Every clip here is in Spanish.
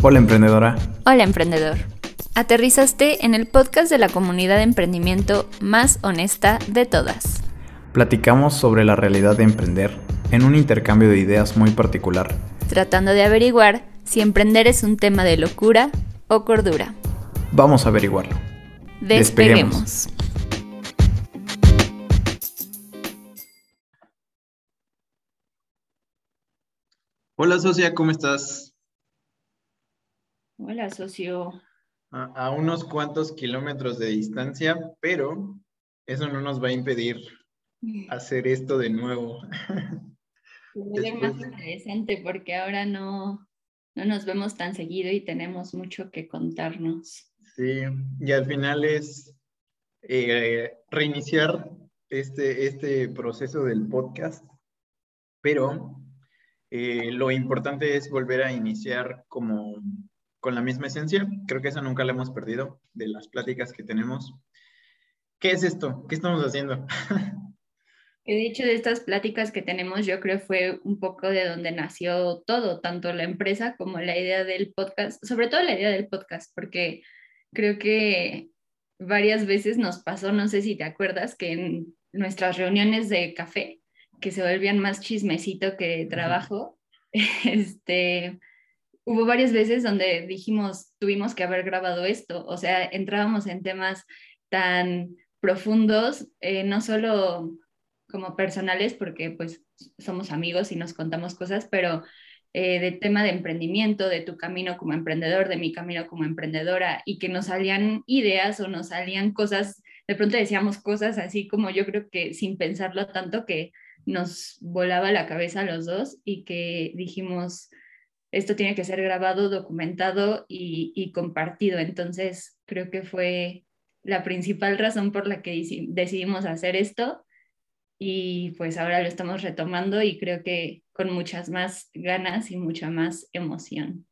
Hola emprendedora. Hola emprendedor. Aterrizaste en el podcast de la comunidad de emprendimiento más honesta de todas. Platicamos sobre la realidad de emprender en un intercambio de ideas muy particular. Tratando de averiguar si emprender es un tema de locura o cordura. Vamos a averiguarlo. Despeguemos. Hola socia, ¿cómo estás? Hola socio. A, a, unos cuantos kilómetros de distancia, pero eso no nos va a impedir hacer esto de nuevo. Es más interesante porque ahora no, no nos vemos tan seguido y tenemos mucho que contarnos. Sí, y al final es eh, reiniciar este, este proceso del podcast, pero eh, lo importante es volver a iniciar como con la misma esencia. Creo que eso nunca lo hemos perdido de las pláticas que tenemos. ¿Qué es esto? ¿Qué estamos haciendo? De hecho de estas pláticas que tenemos yo creo fue un poco de donde nació todo, tanto la empresa como la idea del podcast, sobre todo la idea del podcast, porque creo que varias veces nos pasó, no sé si te acuerdas, que en nuestras reuniones de café, que se volvían más chismecito que trabajo, este, hubo varias veces donde dijimos, tuvimos que haber grabado esto, o sea, entrábamos en temas tan profundos, eh, no solo como personales, porque pues somos amigos y nos contamos cosas, pero eh, de tema de emprendimiento, de tu camino como emprendedor, de mi camino como emprendedora, y que nos salían ideas o nos salían cosas, de pronto decíamos cosas así como yo creo que sin pensarlo tanto que nos volaba la cabeza a los dos y que dijimos, esto tiene que ser grabado, documentado y, compartido. Entonces, creo que fue la principal razón por la que decidimos hacer esto y pues ahora lo estamos retomando y creo que con muchas más ganas y mucha más emoción.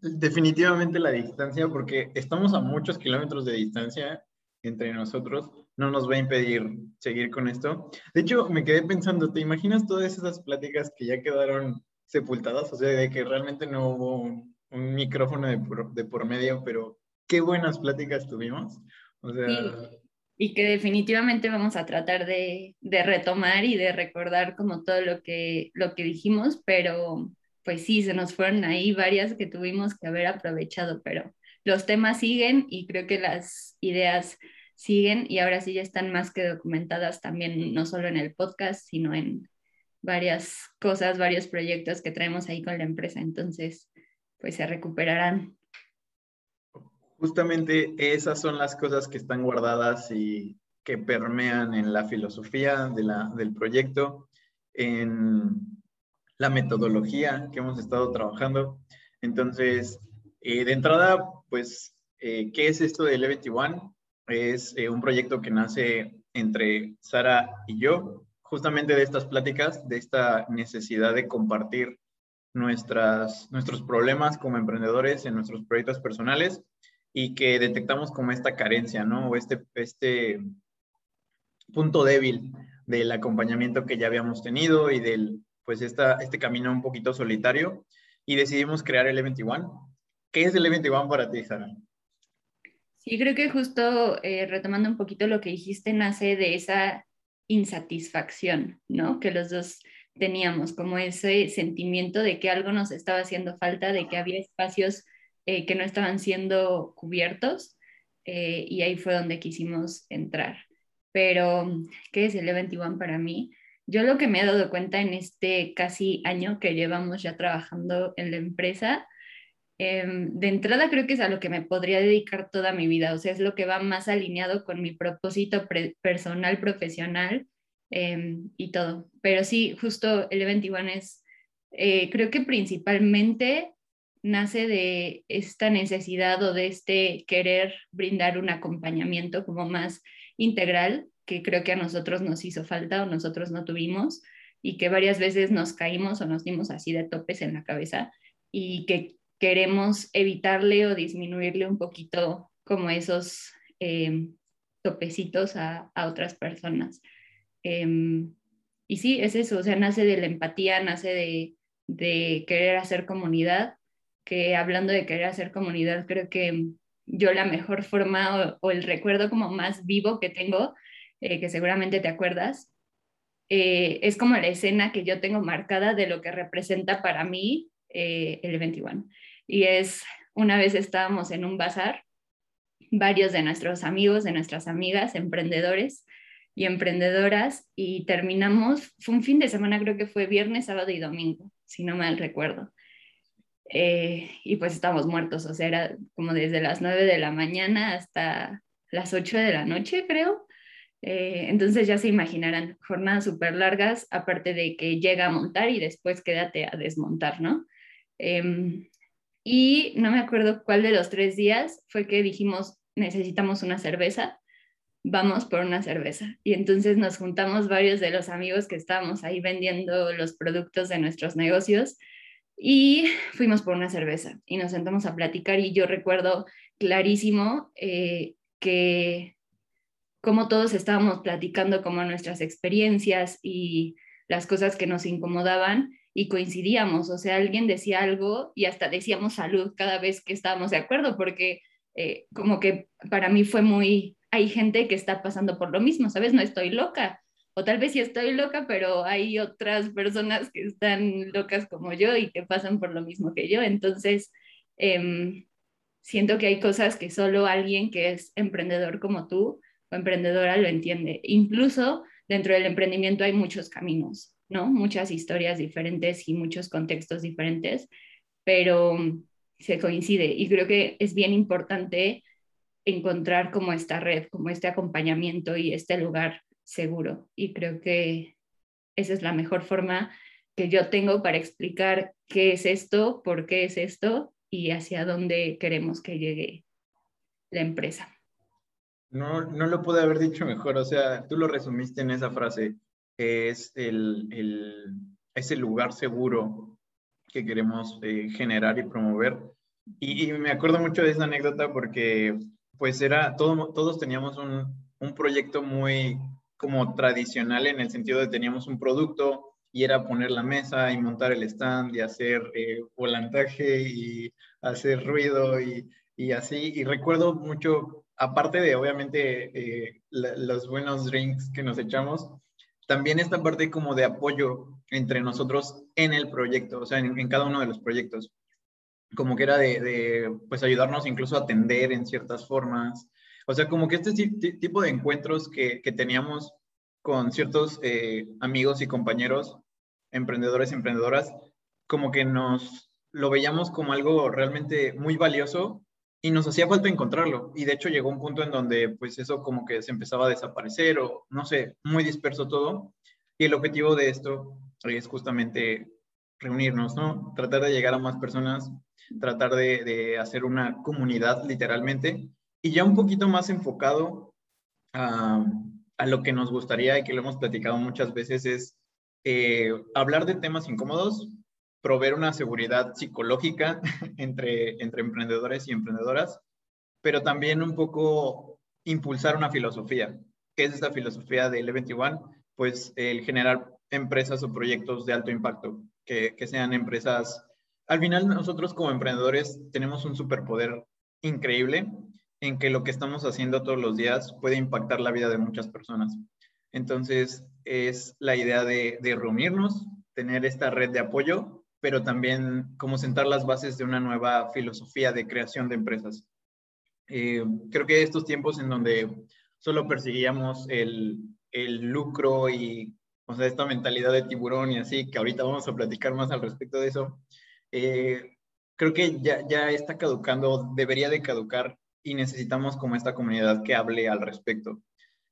Definitivamente la distancia, porque estamos a muchos kilómetros de distancia entre nosotros, no nos va a impedir seguir con esto. De hecho, me quedé pensando, ¿te imaginas todas esas pláticas que ya quedaron sepultadas? O sea, de que realmente no hubo un, un micrófono de por, de por, medio, pero qué buenas pláticas tuvimos. O sea, sí y que definitivamente vamos a tratar de, de, retomar y de recordar como todo lo que, lo que dijimos, pero pues sí, se nos fueron ahí varias que tuvimos que haber aprovechado, pero los temas siguen y creo que las ideas siguen y ahora sí ya están más que documentadas también, no solo en el podcast, sino en varias cosas, varios proyectos que traemos ahí con la empresa, entonces pues se recuperarán Justamente esas son las cosas que están guardadas y que permean en la filosofía de la, del proyecto, en la metodología que hemos estado trabajando. Entonces, eh, de entrada, pues, eh, ¿qué es esto del E21? Es eh, un proyecto que nace entre Sara y yo, justamente de estas pláticas, de esta necesidad de compartir nuestras, nuestros problemas como emprendedores en nuestros proyectos personales y que detectamos como esta carencia, ¿no? O este, este punto débil del acompañamiento que ya habíamos tenido y del, pues, esta, este camino un poquito solitario y decidimos crear el E21. ¿Qué es el E21 para ti, Sara? Sí, creo que justo eh, retomando un poquito lo que dijiste, nace de esa insatisfacción, ¿no? Que los dos teníamos, como ese sentimiento de que algo nos estaba haciendo falta, de que había espacios eh, que no estaban siendo cubiertos eh, y ahí fue donde quisimos entrar. Pero, ¿qué es el E21 para mí? Yo lo que me he dado cuenta en este casi año que llevamos ya trabajando en la empresa, eh, de entrada creo que es a lo que me podría dedicar toda mi vida, o sea, es lo que va más alineado con mi propósito personal, profesional eh, y todo. Pero sí, justo el E21 es, eh, creo que principalmente nace de esta necesidad o de este querer brindar un acompañamiento como más integral que creo que a nosotros nos hizo falta o nosotros no tuvimos y que varias veces nos caímos o nos dimos así de topes en la cabeza y que queremos evitarle o disminuirle un poquito como esos eh, topecitos a, a, otras personas. Eh, y sí, es eso, o sea, nace de la empatía, nace de, de querer hacer comunidad que hablando de querer hacer comunidad, creo que yo la mejor forma o, el recuerdo como más vivo que tengo, eh, que seguramente te acuerdas, eh, es como la escena que yo tengo marcada de lo que representa para mí eh, el 21. Y es, una vez estábamos en un bazar, varios de nuestros amigos, de nuestras amigas, emprendedores y emprendedoras, y terminamos, fue un fin de semana, creo que fue viernes, sábado y domingo, si no mal recuerdo. Eh, y pues estábamos muertos, o sea, era como desde las 9 de la mañana hasta las 8 de la noche, creo. Eh, entonces ya se imaginarán, jornadas súper largas, aparte de que llega a montar y después quédate a desmontar, ¿no? Em, y no me acuerdo cuál de los tres días fue que dijimos, necesitamos una cerveza, vamos por una cerveza. Y entonces nos juntamos varios de los amigos que estábamos ahí vendiendo los productos de nuestros negocios y fuimos por una cerveza y nos sentamos a platicar y yo recuerdo clarísimo eh, que como todos estábamos platicando como nuestras experiencias y las cosas que nos incomodaban y coincidíamos, o sea, alguien decía algo y hasta decíamos salud cada vez que estábamos de acuerdo, porque eh, como que para mí fue muy, hay gente que está pasando por lo mismo, ¿sabes? No estoy loca, o tal vez sí estoy loca, pero hay otras personas que están locas como yo y que pasan por lo mismo que yo. Entonces, em, siento que hay cosas que solo alguien que es emprendedor como tú o emprendedora lo entiende. Incluso dentro del emprendimiento hay muchos caminos, ¿no? Muchas historias diferentes y muchos contextos diferentes, pero se coincide y creo que es bien importante encontrar como esta red, como este acompañamiento y este lugar seguro. Y creo que esa es la mejor forma que yo tengo para explicar qué es esto, por qué es esto y hacia dónde queremos que llegue la empresa. No, no lo pude haber dicho mejor, o sea, tú lo resumiste en esa frase, es el, el, ese lugar seguro que queremos eh, generar y promover. Y, me acuerdo mucho de esa anécdota porque pues era, todo, todos teníamos un, un proyecto muy como tradicional en el sentido de teníamos un producto y era poner la mesa y montar el stand y hacer eh, volantaje y hacer ruido y, y, así. Y recuerdo mucho, aparte de obviamente eh, los buenos drinks que nos echamos, también esta parte como de apoyo entre nosotros en el proyecto, o sea, en, cada uno de los proyectos. Como que era de, pues ayudarnos incluso a atender en ciertas formas, o sea, como que este tipo de encuentros que, que teníamos con ciertos eh, amigos y compañeros, emprendedores y emprendedoras, como que nos lo veíamos como algo realmente muy valioso y nos hacía falta encontrarlo. Y de hecho llegó un punto en donde pues eso como que se empezaba a desaparecer o no sé, muy disperso todo. Y el objetivo de esto es justamente reunirnos, ¿no? Tratar de llegar a más personas, tratar de, de hacer una comunidad literalmente y ya un poquito más enfocado a, a, lo que nos gustaría y que lo hemos platicado muchas veces es eh, hablar de temas incómodos, proveer una seguridad psicológica entre, entre emprendedores y emprendedoras, pero también un poco impulsar una filosofía. ¿Qué es esta filosofía del E21? Pues el generar empresas o proyectos de alto impacto, que, que sean empresas... Al final nosotros como emprendedores tenemos un superpoder increíble en que lo que estamos haciendo todos los días puede impactar la vida de muchas personas. Entonces, es la idea de, reunirnos, tener esta red de apoyo, pero también como sentar las bases de una nueva filosofía de creación de empresas. Eh, creo que estos tiempos en donde solo perseguíamos el, lucro y o sea, esta mentalidad de tiburón y así, que ahorita vamos a platicar más al respecto de eso, eh, creo que ya, ya está caducando, debería de caducar y necesitamos como esta comunidad que hable al respecto.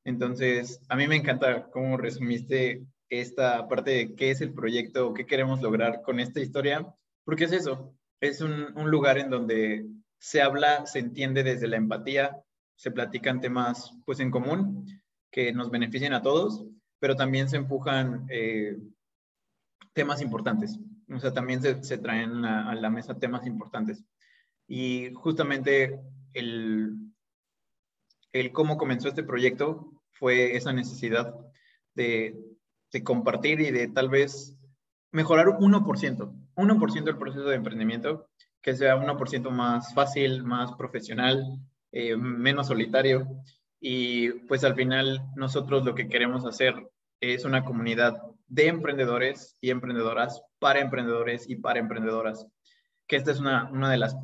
Entonces, a mí me encanta cómo resumiste esta parte de qué es el proyecto, qué queremos lograr con esta historia, porque es eso, es un, lugar en donde se habla, se entiende desde la empatía, se platican temas pues en común que nos beneficien a todos, pero también se empujan eh, temas importantes, o sea, también se, se traen a la mesa temas importantes. Y justamente el, el cómo comenzó este proyecto fue esa necesidad de, de compartir y de tal vez mejorar un 1%, 1% del proceso de emprendimiento, que sea 1% más fácil, más profesional, eh, menos solitario. Y pues al final nosotros lo que queremos hacer es una comunidad de emprendedores y emprendedoras para emprendedores y para emprendedoras, que esta es una, una de las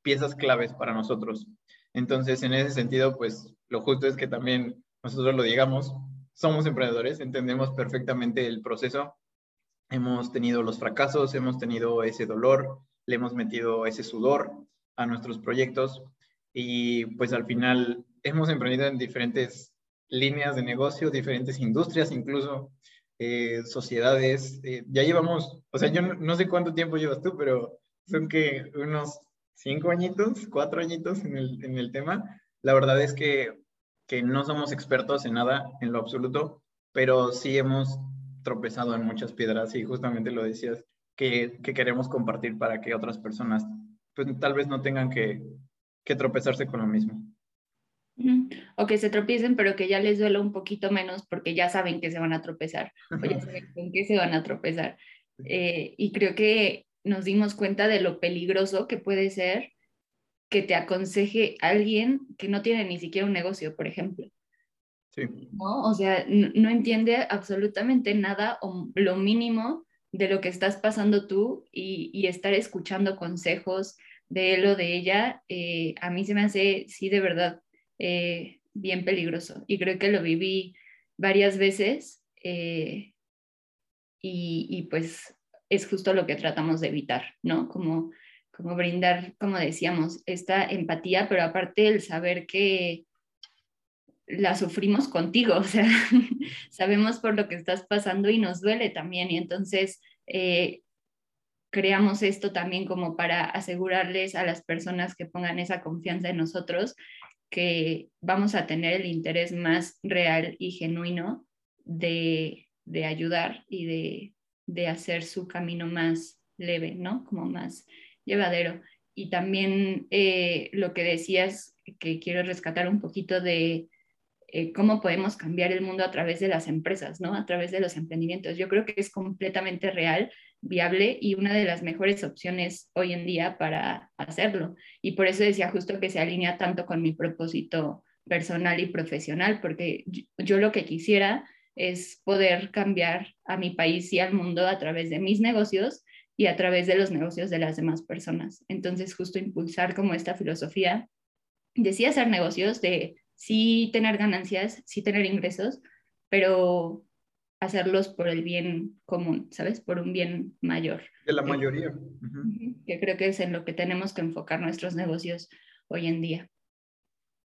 piezas claves para nosotros. Entonces, en ese sentido, pues lo justo es que también nosotros lo digamos, somos emprendedores, entendemos perfectamente el proceso, hemos tenido los fracasos, hemos tenido ese dolor, le hemos metido ese sudor a nuestros proyectos y pues al final hemos emprendido en diferentes líneas de negocio, diferentes industrias incluso, eh, sociedades. Eh, ya llevamos, o sea, yo no, sé cuánto tiempo llevas tú, pero son que unos cinco añitos, cuatro añitos en el, en el tema. La verdad es que, que no somos expertos en nada, en lo absoluto, pero sí hemos tropezado en muchas piedras y justamente lo decías, que, queremos compartir para que otras personas pues tal vez no tengan que, que tropezarse con lo mismo. O que se tropiecen, pero que ya les duela un poquito menos porque ya saben que se van a tropezar o ya saben con qué se van a tropezar. Eh, y creo que nos dimos cuenta de lo peligroso que puede ser que te aconseje alguien que no tiene ni siquiera un negocio, por ejemplo. Sí. ¿No? O sea, no, entiende absolutamente nada o lo mínimo de lo que estás pasando tú y, estar escuchando consejos de él o de ella, eh, a mí se me hace, sí, de verdad, eh, bien peligroso. Y creo que lo viví varias veces eh, y, pues es justo lo que tratamos de evitar, ¿no? Como, como brindar, como decíamos, esta empatía, pero aparte el saber que la sufrimos contigo, o sea, sabemos por lo que estás pasando y nos duele también. Y entonces eh, creamos esto también como para asegurarles a las personas que pongan esa confianza en nosotros que vamos a tener el interés más real y genuino de, ayudar y de, de hacer su camino más leve, ¿no? Como más llevadero. Y también eh, lo que decías, que quiero rescatar un poquito de eh, cómo podemos cambiar el mundo a través de las empresas, ¿no? A través de los emprendimientos. Yo creo que es completamente real, viable y una de las mejores opciones hoy en día para hacerlo. Y por eso decía justo que se alinea tanto con mi propósito personal y profesional, porque yo, lo que quisiera es poder cambiar a mi país y al mundo a través de mis negocios y a través de los negocios de las demás personas. Entonces, justo impulsar como esta filosofía, decía hacer negocios de sí tener ganancias, sí tener ingresos, pero hacerlos por el bien común, ¿sabes? Por un bien mayor. De la mayoría. Que creo que es en lo que tenemos que enfocar nuestros negocios hoy en día.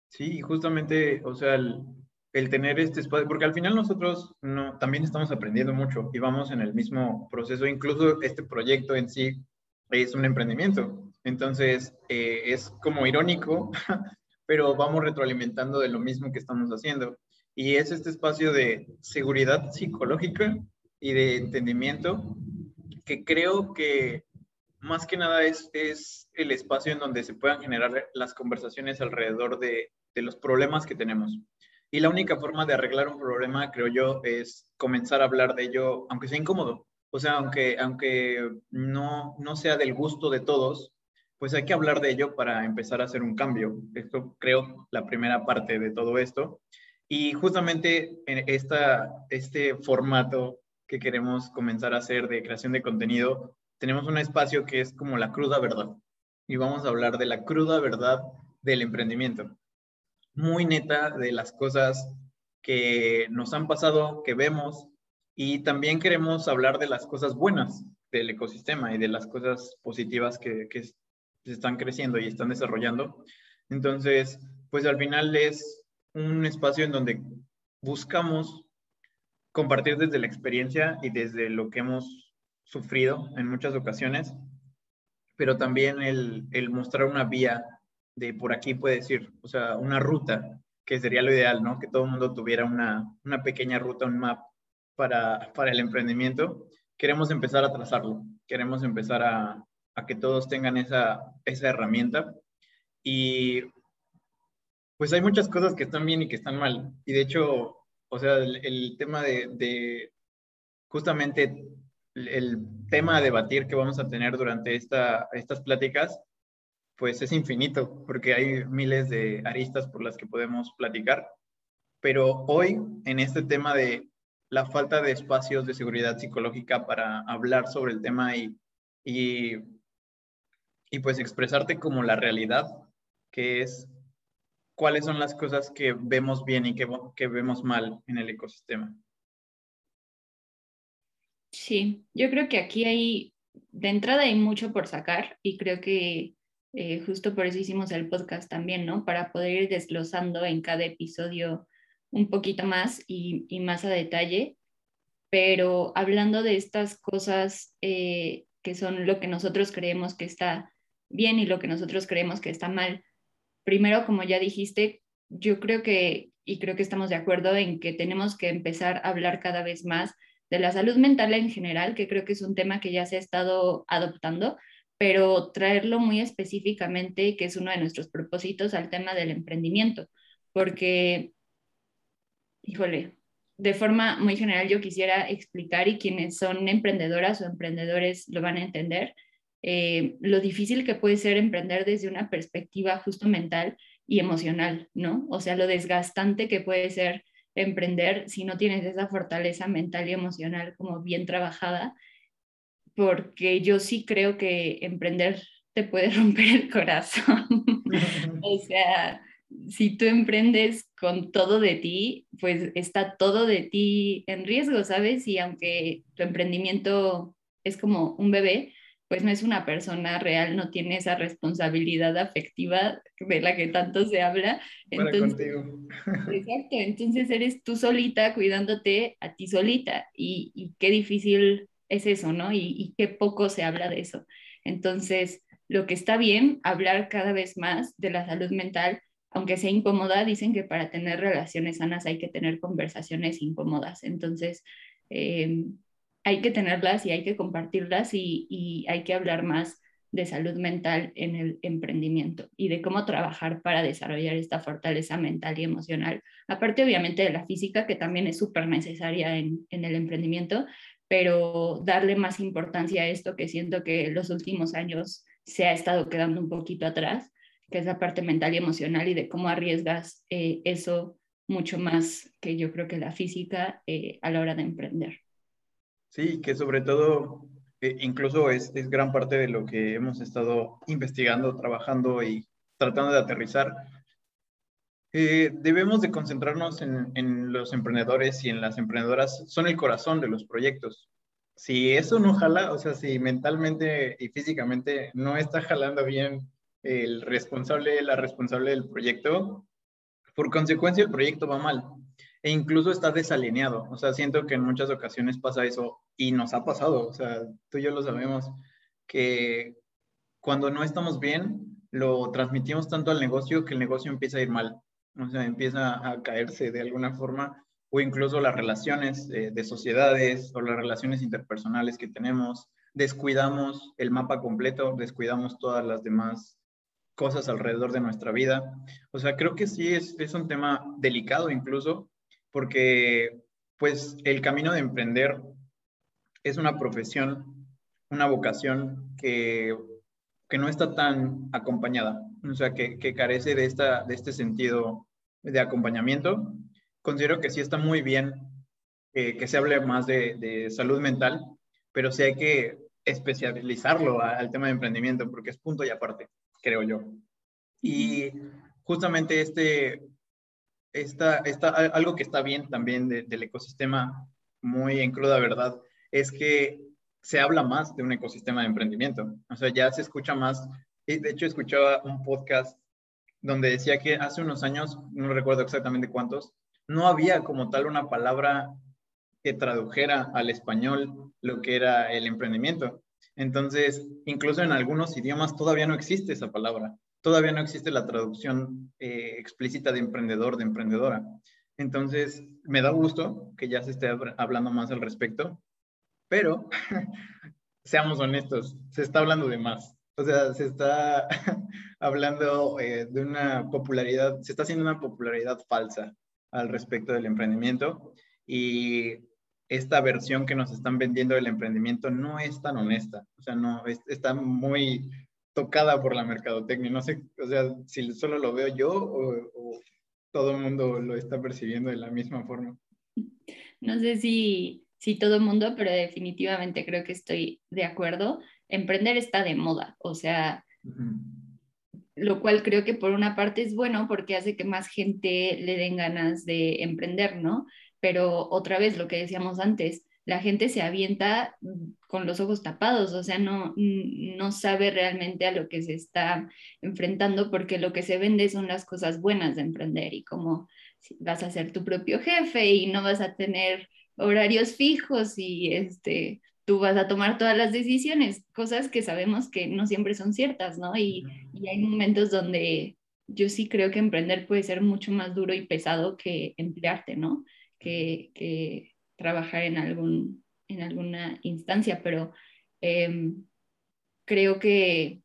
Sí, justamente, o sea, el, tener este espacio, porque al final nosotros no, también estamos aprendiendo mucho y vamos en el mismo proceso, incluso este proyecto en sí es un emprendimiento. Entonces, eh, es como irónico pero vamos retroalimentando de lo mismo que estamos haciendo. Y es este espacio de seguridad psicológica y de entendimiento que creo que más que nada es, es el espacio en donde se puedan generar las conversaciones alrededor de, de los problemas que tenemos. Y la única forma de arreglar un problema, creo yo, es comenzar a hablar de ello, aunque sea incómodo. O sea, aunque, aunque no, no sea del gusto de todos, pues hay que hablar de ello para empezar a hacer un cambio. Esto creo la primera parte de todo esto. Y justamente en esta, este formato que queremos comenzar a hacer de creación de contenido, tenemos un espacio que es como la cruda verdad. Y vamos a hablar de la cruda verdad del emprendimiento. Muy neta de las cosas que nos han pasado, que vemos, y también queremos hablar de las cosas buenas del ecosistema y de las cosas positivas que, que, están creciendo y están desarrollando. Entonces, pues al final es un espacio en donde buscamos compartir desde la experiencia y desde lo que hemos sufrido en muchas ocasiones, pero también el, el mostrar una vía de por aquí puede decir, o sea, una ruta, que sería lo ideal, ¿no? Que todo el mundo tuviera una, una pequeña ruta, un map para, para el emprendimiento. Queremos empezar a trazarlo, queremos empezar a, que todos tengan esa, esa herramienta. Y pues hay muchas cosas que están bien y que están mal. Y de hecho, o sea, el, tema de, de, justamente el, tema a debatir que vamos a tener durante esta, estas pláticas pues es infinito, porque hay miles de aristas por las que podemos platicar. Pero hoy, en este tema de la falta de espacios de seguridad psicológica para hablar sobre el tema y, y, y pues expresarte como la realidad, que es cuáles son las cosas que vemos bien y que, que vemos mal en el ecosistema. Sí, yo creo que aquí hay, de entrada hay mucho por sacar y creo que eh, justo por eso hicimos el podcast también, ¿no? Para poder ir desglosando en cada episodio un poquito más y, más a detalle, pero hablando de estas cosas eh, que son lo que nosotros creemos que está bien y lo que nosotros creemos que está mal, primero, como ya dijiste, yo creo que, y creo que estamos de acuerdo en que tenemos que empezar a hablar cada vez más de la salud mental en general, que creo que es un tema que ya se ha estado adoptando, pero traerlo muy específicamente, que es uno de nuestros propósitos, al tema del emprendimiento, porque, híjole, de forma muy general yo quisiera explicar y quienes son emprendedoras o emprendedores lo van a entender, eh, lo difícil que puede ser emprender desde una perspectiva justo mental y emocional, ¿no? O sea, lo desgastante que puede ser emprender si no tienes esa fortaleza mental y emocional como bien trabajada, porque yo sí creo que emprender te puede romper el corazón. o sea, si tú emprendes con todo de ti, pues está todo de ti en riesgo, ¿sabes? Y aunque tu emprendimiento es como un bebé, pues no es una persona real, no tiene esa responsabilidad afectiva de la que tanto se habla. Entonces, exacto, entonces eres tú solita cuidándote a ti solita y, qué difícil es eso, ¿no? Y, qué poco se habla de eso. Entonces, lo que está bien, hablar cada vez más de la salud mental, aunque sea incómoda, dicen que para tener relaciones sanas hay que tener conversaciones incómodas. Entonces, eh, hay que tenerlas y hay que compartirlas y, hay que hablar más de salud mental en el emprendimiento y de cómo trabajar para desarrollar esta fortaleza mental y emocional. Aparte, obviamente, de la física, que también es súper necesaria en, el emprendimiento, pero darle más importancia a esto que siento que los últimos años se ha estado quedando un poquito atrás, que es la parte mental y emocional y de cómo arriesgas eh, eso mucho más que yo creo que la física eh, a la hora de emprender. Sí, que sobre todo, eh, incluso es, es, gran parte de lo que hemos estado investigando, trabajando y tratando de aterrizar. Eh, debemos de concentrarnos en, en, los emprendedores y en las emprendedoras, son el corazón de los proyectos. Si eso no jala, o sea, si mentalmente y físicamente no está jalando bien el responsable, la responsable del proyecto, por consecuencia el proyecto va mal e incluso está desalineado. O sea, siento que en muchas ocasiones pasa eso y nos ha pasado. O sea, tú y yo lo sabemos, que cuando no estamos bien, lo transmitimos tanto al negocio que el negocio empieza a ir mal. O sea, empieza a caerse de alguna forma o incluso las relaciones de sociedades o las relaciones interpersonales que tenemos. Descuidamos el mapa completo, descuidamos todas las demás cosas alrededor de nuestra vida. O sea, creo que sí es, es un tema delicado incluso, porque pues el camino de emprender es una profesión, una vocación que, que no está tan acompañada, o sea, que, que carece de, esta, de este sentido de acompañamiento. Considero que sí está muy bien que se hable más de, de, salud mental, pero sí hay que especializarlo al tema de emprendimiento porque es punto y aparte, creo yo. Y justamente este, esta, esta, algo que está bien también del ecosistema, muy en cruda verdad, es que se habla más de un ecosistema de emprendimiento. O sea, ya se escucha más. De hecho, escuchaba un podcast donde decía que hace unos años, no recuerdo exactamente cuántos, no había como tal una palabra que tradujera al español lo que era el emprendimiento. Entonces, incluso en algunos idiomas todavía no existe esa palabra todavía no existe la traducción eh, explícita de emprendedor, de emprendedora. Entonces, me da gusto que ya se esté hablando más al respecto, pero seamos honestos, se está hablando de más. O sea, se está hablando eh, de una popularidad, se está haciendo una popularidad falsa al respecto del emprendimiento y esta versión que nos están vendiendo del emprendimiento no es tan honesta. O sea, no, está muy tocada por la mercadotecnia. No sé, o sea, si solo lo veo yo o, todo el mundo lo está percibiendo de la misma forma. No sé si, si todo el mundo, pero definitivamente creo que estoy de acuerdo. Emprender está de moda, o sea, lo cual creo que por una parte es bueno porque hace que más gente le den ganas de emprender, ¿no? Pero otra vez lo que decíamos antes, la gente se avienta con los ojos tapados, o sea, no, no sabe realmente a lo que se está enfrentando porque lo que se vende son las cosas buenas de emprender y como vas a ser tu propio jefe y no vas a tener horarios fijos y este, tú vas a tomar todas las decisiones, cosas que sabemos que no siempre son ciertas, ¿no? Y, y hay momentos donde yo sí creo que emprender puede ser mucho más duro y pesado que emplearte, ¿no? Que, que trabajar en, algún, en alguna instancia, pero em, creo que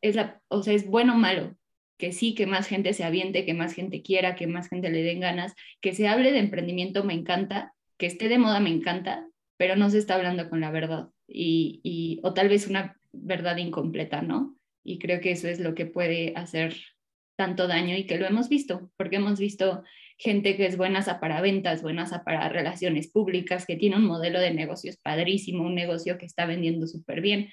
es, la, o sea, es bueno o malo, que sí, que más gente se aviente, que más gente quiera, que más gente le den ganas, que se hable de emprendimiento me encanta, que esté de moda me encanta, pero no se está hablando con la verdad y, y, o tal vez una verdad incompleta, ¿no? Y creo que eso es lo que puede hacer tanto daño y que lo hemos visto, porque hemos visto gente que es buena para ventas, buena para relaciones públicas, que tiene un modelo de negocios padrísimo, un negocio que está vendiendo súper bien,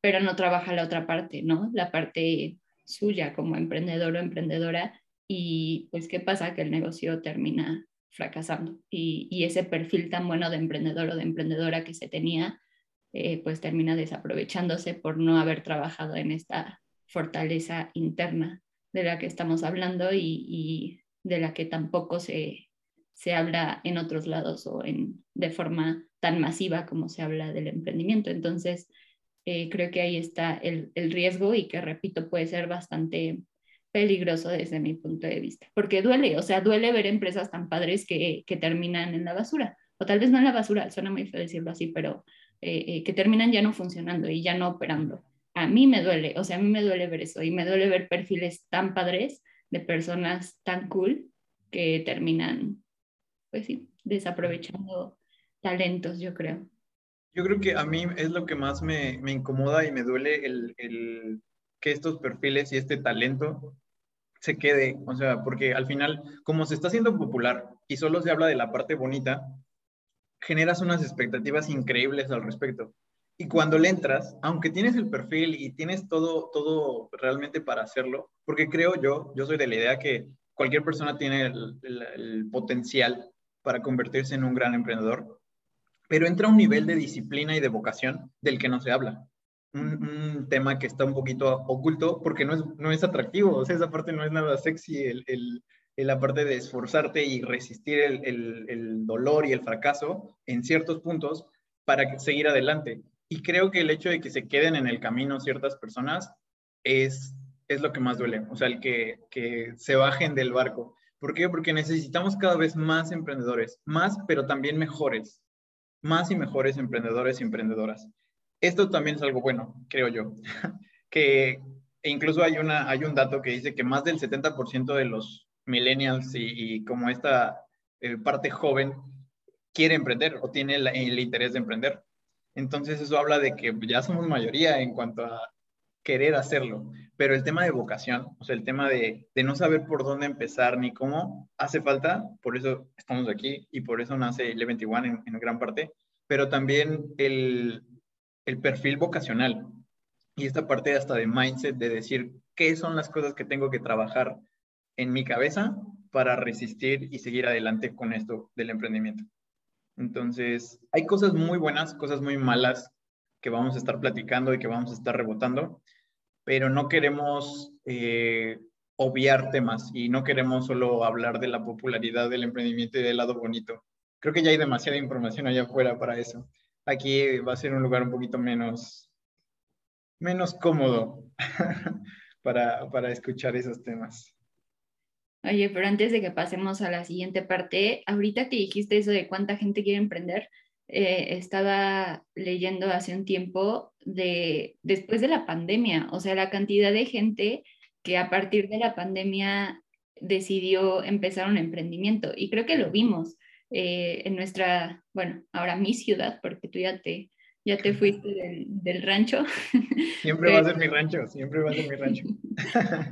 pero no trabaja la otra parte, ¿no? La parte suya como emprendedor o emprendedora y pues qué pasa que el negocio termina fracasando y, ese perfil tan bueno de emprendedor o de emprendedora que se tenía eh, pues termina desaprovechándose por no haber trabajado en esta fortaleza interna de la que estamos hablando y, de la que tampoco se, se, habla en otros lados o en, de forma tan masiva como se habla del emprendimiento. Entonces, eh, creo que ahí está el, el, riesgo y que, repito, puede ser bastante peligroso desde mi punto de vista, porque duele, o sea, duele ver empresas tan padres que, que terminan en la basura, o tal vez no en la basura, suena muy feo decirlo así, pero eh, eh, que terminan ya no funcionando y ya no operando a mí me duele, o sea, a mí me duele ver eso y me duele ver perfiles tan padres de personas tan cool que terminan, pues sí, desaprovechando talentos, yo creo. Yo creo que a mí es lo que más me, me incomoda y me duele el, el, que estos perfiles y este talento se quede, o sea, porque al final, como se está haciendo popular y solo se habla de la parte bonita, generas unas expectativas increíbles al respecto. Y cuando le entras, aunque tienes el perfil y tienes todo, todo realmente para hacerlo, porque creo yo, yo soy de la idea que cualquier persona tiene el, potencial para convertirse en un gran emprendedor, pero entra un nivel de disciplina y de vocación del que no se habla. Un, tema que está un poquito oculto porque no es, no es atractivo, o sea, esa parte no es nada sexy, el, el, la parte de esforzarte y resistir el, el dolor y el fracaso en ciertos puntos para seguir adelante. Y creo que el hecho de que se queden en el camino ciertas personas es, es lo que más duele, o sea, el que, que se bajen del barco. ¿Por qué? Porque necesitamos cada vez más emprendedores, más, pero también mejores, más y mejores emprendedores y emprendedoras. Esto también es algo bueno, creo yo, que incluso hay, una, hay un dato que dice que más del 70% de los millennials y, como esta eh, parte joven quiere emprender o tiene el interés de emprender. Entonces eso habla de que ya somos mayoría en cuanto a querer hacerlo, pero el tema de vocación, o sea, el tema de, no saber por dónde empezar ni cómo, hace falta, por eso estamos aquí y por eso nace el 21 en, en gran parte, pero también el, el perfil vocacional y esta parte hasta de mindset, de decir qué son las cosas que tengo que trabajar en mi cabeza para resistir y seguir adelante con esto del emprendimiento. Entonces, hay cosas muy buenas, cosas muy malas que vamos a estar platicando y que vamos a estar rebotando, pero no queremos eh, obviar temas y no queremos solo hablar de la popularidad del emprendimiento y del lado bonito. Creo que ya hay demasiada información allá afuera para eso. Aquí va a ser un lugar un poquito menos, menos cómodo para, para escuchar esos temas. Oye, pero antes de que pasemos a la siguiente parte, ahorita que dijiste eso de cuánta gente quiere emprender, eh, estaba leyendo hace un tiempo de después de la pandemia, o sea, la cantidad de gente que a partir de la pandemia decidió empezar un emprendimiento. Y creo que lo vimos eh, en nuestra, bueno, ahora mi ciudad, porque tú ya te, ya te fuiste del, rancho. Siempre va a ser mi rancho, siempre va a ser mi rancho.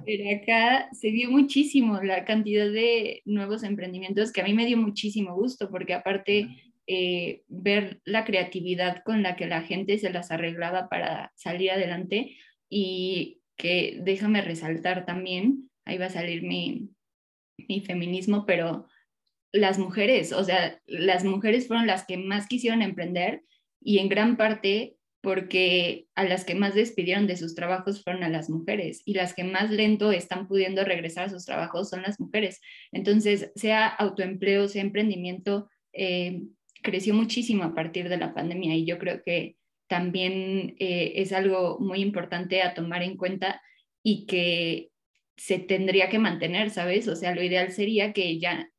Pero acá se vio muchísimo la cantidad de nuevos emprendimientos que a mí me dio muchísimo gusto, porque aparte eh, ver la creatividad con la que la gente se las arreglaba para salir adelante y que déjame resaltar también, ahí va a salir mi, mi feminismo, pero las mujeres, o sea, las mujeres fueron las que más quisieron emprender y en gran parte porque a las que más despidieron de sus trabajos fueron a las mujeres y las que más lento están pudiendo regresar a sus trabajos son las mujeres. Entonces, sea autoempleo, sea emprendimiento, eh, creció muchísimo a partir de la pandemia y yo creo que también eh, es algo muy importante a tomar en cuenta y que se tendría que mantener, ¿sabes? O sea, lo ideal sería que ya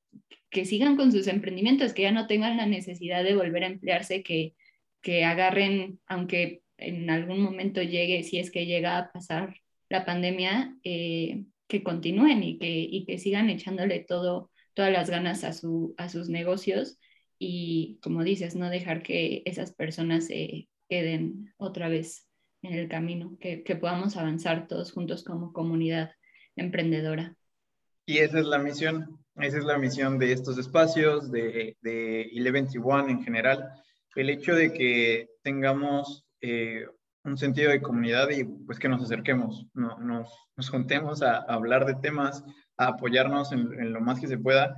que sigan con sus emprendimientos, que ya no tengan la necesidad de volver a emplearse, que, que agarren, aunque en algún momento llegue, si es que llega a pasar la pandemia, eh, que continúen y que, y que sigan echándole todo, todas las ganas a, su, a sus negocios y, como dices, no dejar que esas personas se queden otra vez en el camino, que, que podamos avanzar todos juntos como comunidad emprendedora. Y esa es la misión, esa es la misión de estos espacios, de, de Eleven One en general, el hecho de que tengamos eh, un sentido de comunidad y pues que nos acerquemos, no, nos, nos, juntemos a, hablar de temas, a apoyarnos en, lo más que se pueda.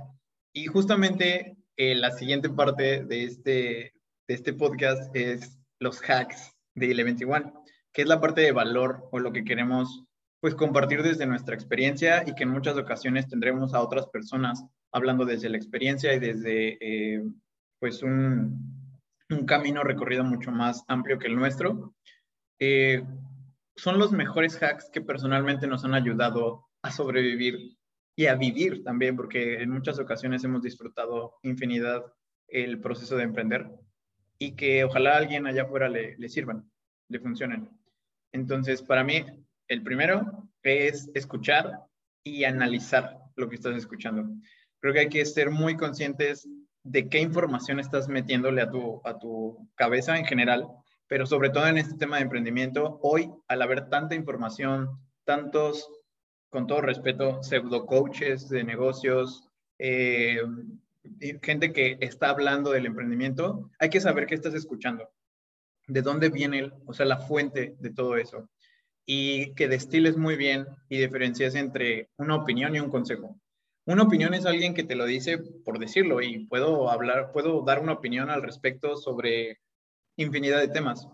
Y justamente eh, la siguiente parte de este, de este podcast es los hacks de Eleven One, que es la parte de valor o lo que queremos pues compartir desde nuestra experiencia y que en muchas ocasiones tendremos a otras personas hablando desde la experiencia y desde eh, pues un, un, camino recorrido mucho más amplio que el nuestro. Eh, son los mejores hacks que personalmente nos han ayudado a sobrevivir y a vivir también, porque en muchas ocasiones hemos disfrutado infinidad el proceso de emprender y que ojalá a alguien allá afuera le, le sirvan, le funcionen. Entonces, para mí, el primero es escuchar y analizar lo que estás escuchando. Creo que hay que ser muy conscientes de qué información estás metiéndole a tu, a tu cabeza en general, pero sobre todo en este tema de emprendimiento, hoy al haber tanta información, tantos, con todo respeto, pseudo coaches de negocios, eh, gente que está hablando del emprendimiento, hay que saber qué estás escuchando, de dónde viene, o sea, la fuente de todo eso y que destiles muy bien y diferencias entre una opinión y un consejo. Una opinión es alguien que te lo dice por decirlo y puedo hablar, puedo dar una opinión al respecto sobre infinidad de temas,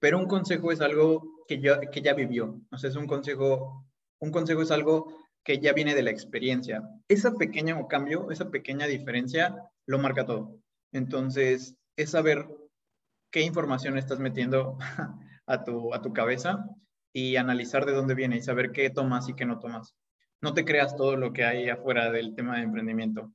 pero un consejo es algo que ya, que ya vivió. O sea, es un consejo, un consejo es algo que ya viene de la experiencia. Esa pequeña cambio, esa pequeña diferencia lo marca todo. Entonces, es saber qué información estás metiendo a tu, a tu cabeza y analizar de dónde viene y saber qué tomas y qué no tomas. No te creas todo lo que hay afuera del tema de emprendimiento.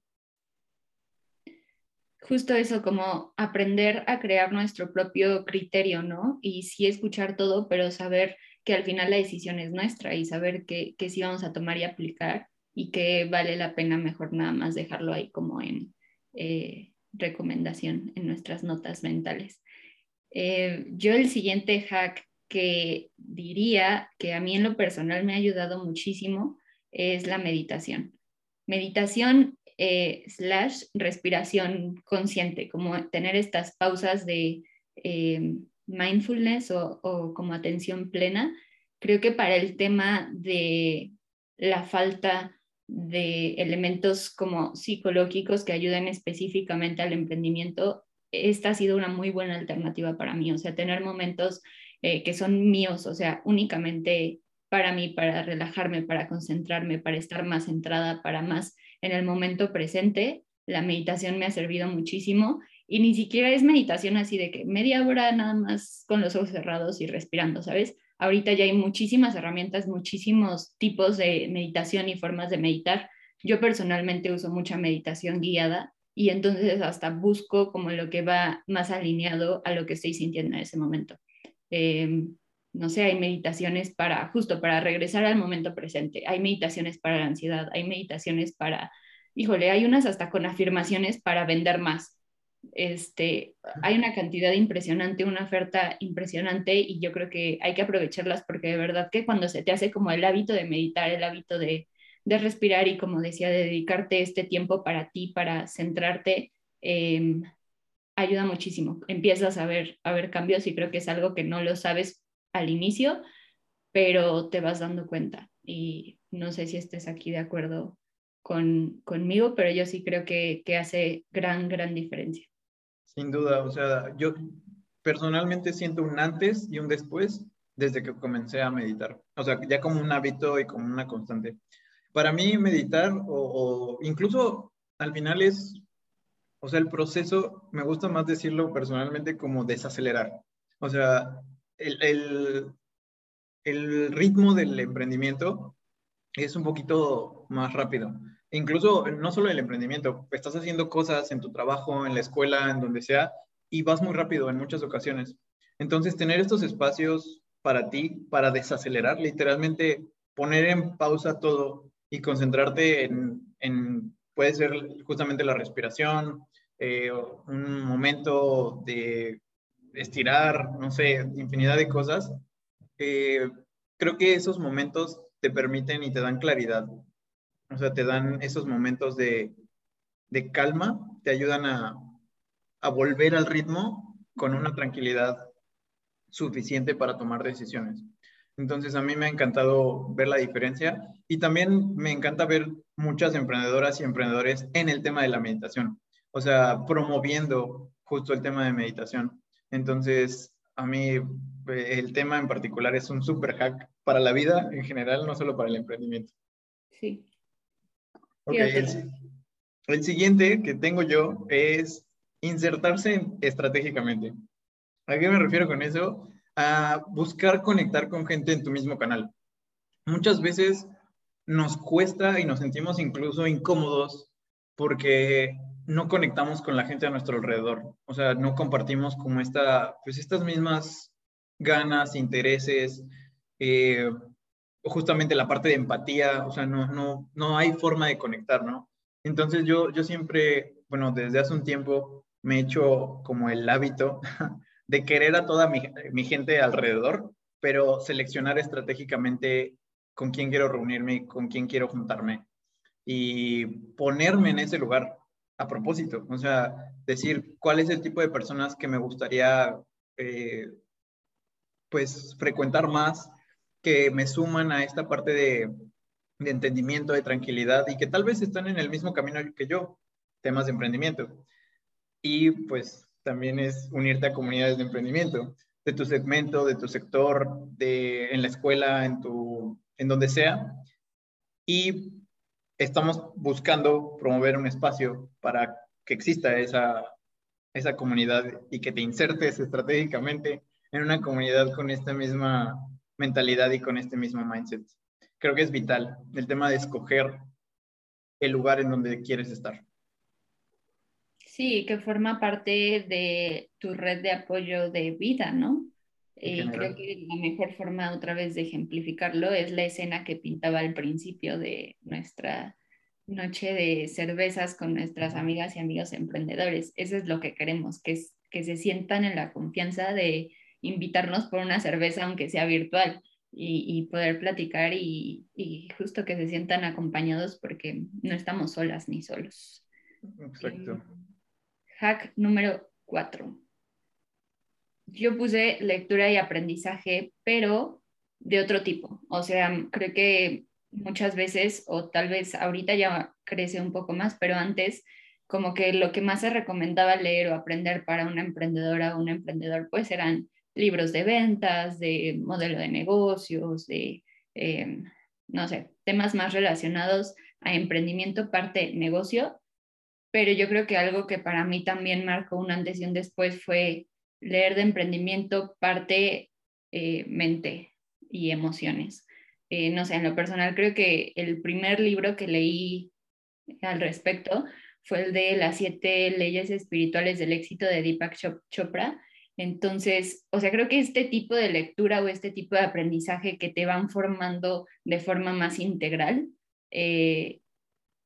Justo eso, como aprender a crear nuestro propio criterio, ¿no? Y sí escuchar todo, pero saber que al final la decisión es nuestra y saber qué que sí vamos a tomar y aplicar y que vale la pena mejor nada más dejarlo ahí como en eh, recomendación en nuestras notas mentales. Eh, yo el siguiente hack que diría que a mí en lo personal me ha ayudado muchísimo es la meditación. Meditación eh, slash respiración consciente, como tener estas pausas de eh, mindfulness o, o, como atención plena. Creo que para el tema de la falta de elementos como psicológicos que ayuden específicamente al emprendimiento, esta ha sido una muy buena alternativa para mí. O sea, tener momentos eh, que son míos, o sea, únicamente para mí, para relajarme, para concentrarme, para estar más centrada, para más en el momento presente. La meditación me ha servido muchísimo y ni siquiera es meditación así de que media hora nada más con los ojos cerrados y respirando, ¿sabes? Ahorita ya hay muchísimas herramientas, muchísimos tipos de meditación y formas de meditar. Yo personalmente uso mucha meditación guiada y entonces hasta busco como lo que va más alineado a lo que estoy sintiendo en ese momento. Em, no sé, hay meditaciones para, justo para regresar al momento presente, hay meditaciones para la ansiedad, hay meditaciones para, híjole, hay unas hasta con afirmaciones para vender más. este, hay una cantidad impresionante, una oferta impresionante y yo creo que hay que aprovecharlas porque de verdad que cuando se te hace como el hábito de meditar, el hábito de, de respirar y como decía, de dedicarte este tiempo para ti, para centrarte, em, ayuda muchísimo. Empiezas a ver, a ver cambios y creo que es algo que no lo sabes al inicio, pero te vas dando cuenta. Y no sé si estés aquí de acuerdo con, conmigo, pero yo sí creo que, que hace gran, gran diferencia. Sin duda, o sea, yo personalmente siento un antes y un después desde que comencé a meditar. O sea, ya como un hábito y como una constante. Para mí meditar o, incluso al final es, o sea, el proceso, me gusta más decirlo personalmente como desacelerar. O sea, el, el, ritmo del emprendimiento es un poquito más rápido. Incluso no solo el emprendimiento, estás haciendo cosas en tu trabajo, en la escuela, en donde sea, y vas muy rápido en muchas ocasiones. Entonces, tener estos espacios para ti, para desacelerar, literalmente poner en pausa todo y concentrarte en, puede ser justamente la respiración, eh, un momento de estirar, no sé, infinidad de cosas. Eh, creo que esos momentos te permiten y te dan claridad. O sea, te dan esos momentos de, de calma, te ayudan a, a volver al ritmo con una tranquilidad suficiente para tomar decisiones. Entonces, a mí me ha encantado ver la diferencia y también me encanta ver muchas emprendedoras y emprendedores en el tema de la meditación, o sea, promoviendo justo el tema de meditación. Entonces, a mí eh, el tema en particular es un super hack para la vida en general, no solo para el emprendimiento. Sí. el, el, siguiente que tengo yo es insertarse estratégicamente. ¿A qué me refiero con eso? A buscar conectar con gente en tu mismo canal. Muchas veces nos cuesta y nos sentimos incluso incómodos porque no conectamos con la gente a nuestro alrededor. O sea, no compartimos como esta, pues estas mismas ganas, intereses, eh, justamente la parte de empatía, o sea, no, no, no hay forma de conectar, ¿no? Entonces yo, yo siempre, bueno, desde hace un tiempo me he hecho como el hábito de querer a toda mi, gente alrededor, pero seleccionar estratégicamente con quién quiero reunirme, con quién quiero juntarme y ponerme en ese lugar a propósito, o sea, decir cuál es el tipo de personas que me gustaría eh, pues frecuentar más, que me suman a esta parte de, entendimiento, de tranquilidad y que tal vez están en el mismo camino que yo, temas de emprendimiento. Y pues también es unirte a comunidades de emprendimiento, de tu segmento, de tu sector, de, en la escuela, en, tu, en donde sea. Y estamos buscando promover un espacio para que exista esa, esa comunidad y que te insertes estratégicamente en una comunidad con esta misma mentalidad y con este mismo mindset. Creo que es vital el tema de escoger el lugar en donde quieres estar. Sí, que forma parte de tu red de apoyo de vida, ¿no? Eh, creo que la mejor forma otra vez de ejemplificarlo es la escena que pintaba al principio de nuestra noche de cervezas con nuestras amigas y amigos emprendedores. Eso es lo que queremos, que, es, que se sientan en la confianza de invitarnos por una cerveza, aunque sea virtual, y, poder platicar y, y, justo que se sientan acompañados porque no estamos solas ni solos. Exacto. Eh, hack número cuatro yo puse lectura y aprendizaje, pero de otro tipo. O sea, creo que muchas veces, o tal vez ahorita ya crece un poco más, pero antes como que lo que más se recomendaba leer o aprender para una emprendedora o un emprendedor, pues eran libros de ventas, de modelo de negocios, de, eh, no sé, temas más relacionados a emprendimiento, parte negocio. Pero yo creo que algo que para mí también marcó un antes y un después fue leer de emprendimiento parte eh, mente y emociones. Eh, no sé, en lo personal creo que el primer libro que leí al respecto fue el de las siete leyes espirituales del éxito de Deepak Chopra. Entonces, o sea, creo que este tipo de lectura o este tipo de aprendizaje que te van formando de forma más integral, eh,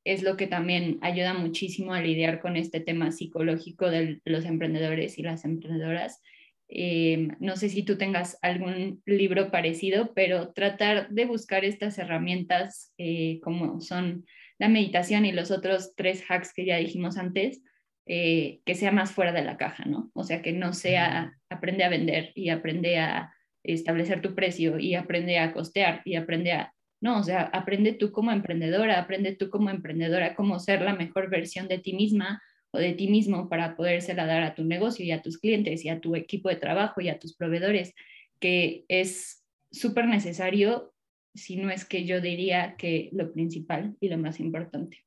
es lo que también ayuda muchísimo a lidiar con este tema psicológico de los emprendedores y las emprendedoras. Eh, no sé si tú tengas algún libro parecido, pero tratar de buscar estas herramientas eh, como son la meditación y los otros tres hacks que ya dijimos antes, eh, que sea más fuera de la caja, ¿no? O sea, que no sea aprende a vender y aprende a establecer tu precio y aprende a costear y aprende a no, o sea, aprende tú como emprendedora, aprende tú como emprendedora cómo ser la mejor versión de ti misma o de ti mismo para podérsela dar a tu negocio y a tus clientes y a tu equipo de trabajo y a tus proveedores, que es súper necesario, si no es que yo diría que lo principal y lo más importante.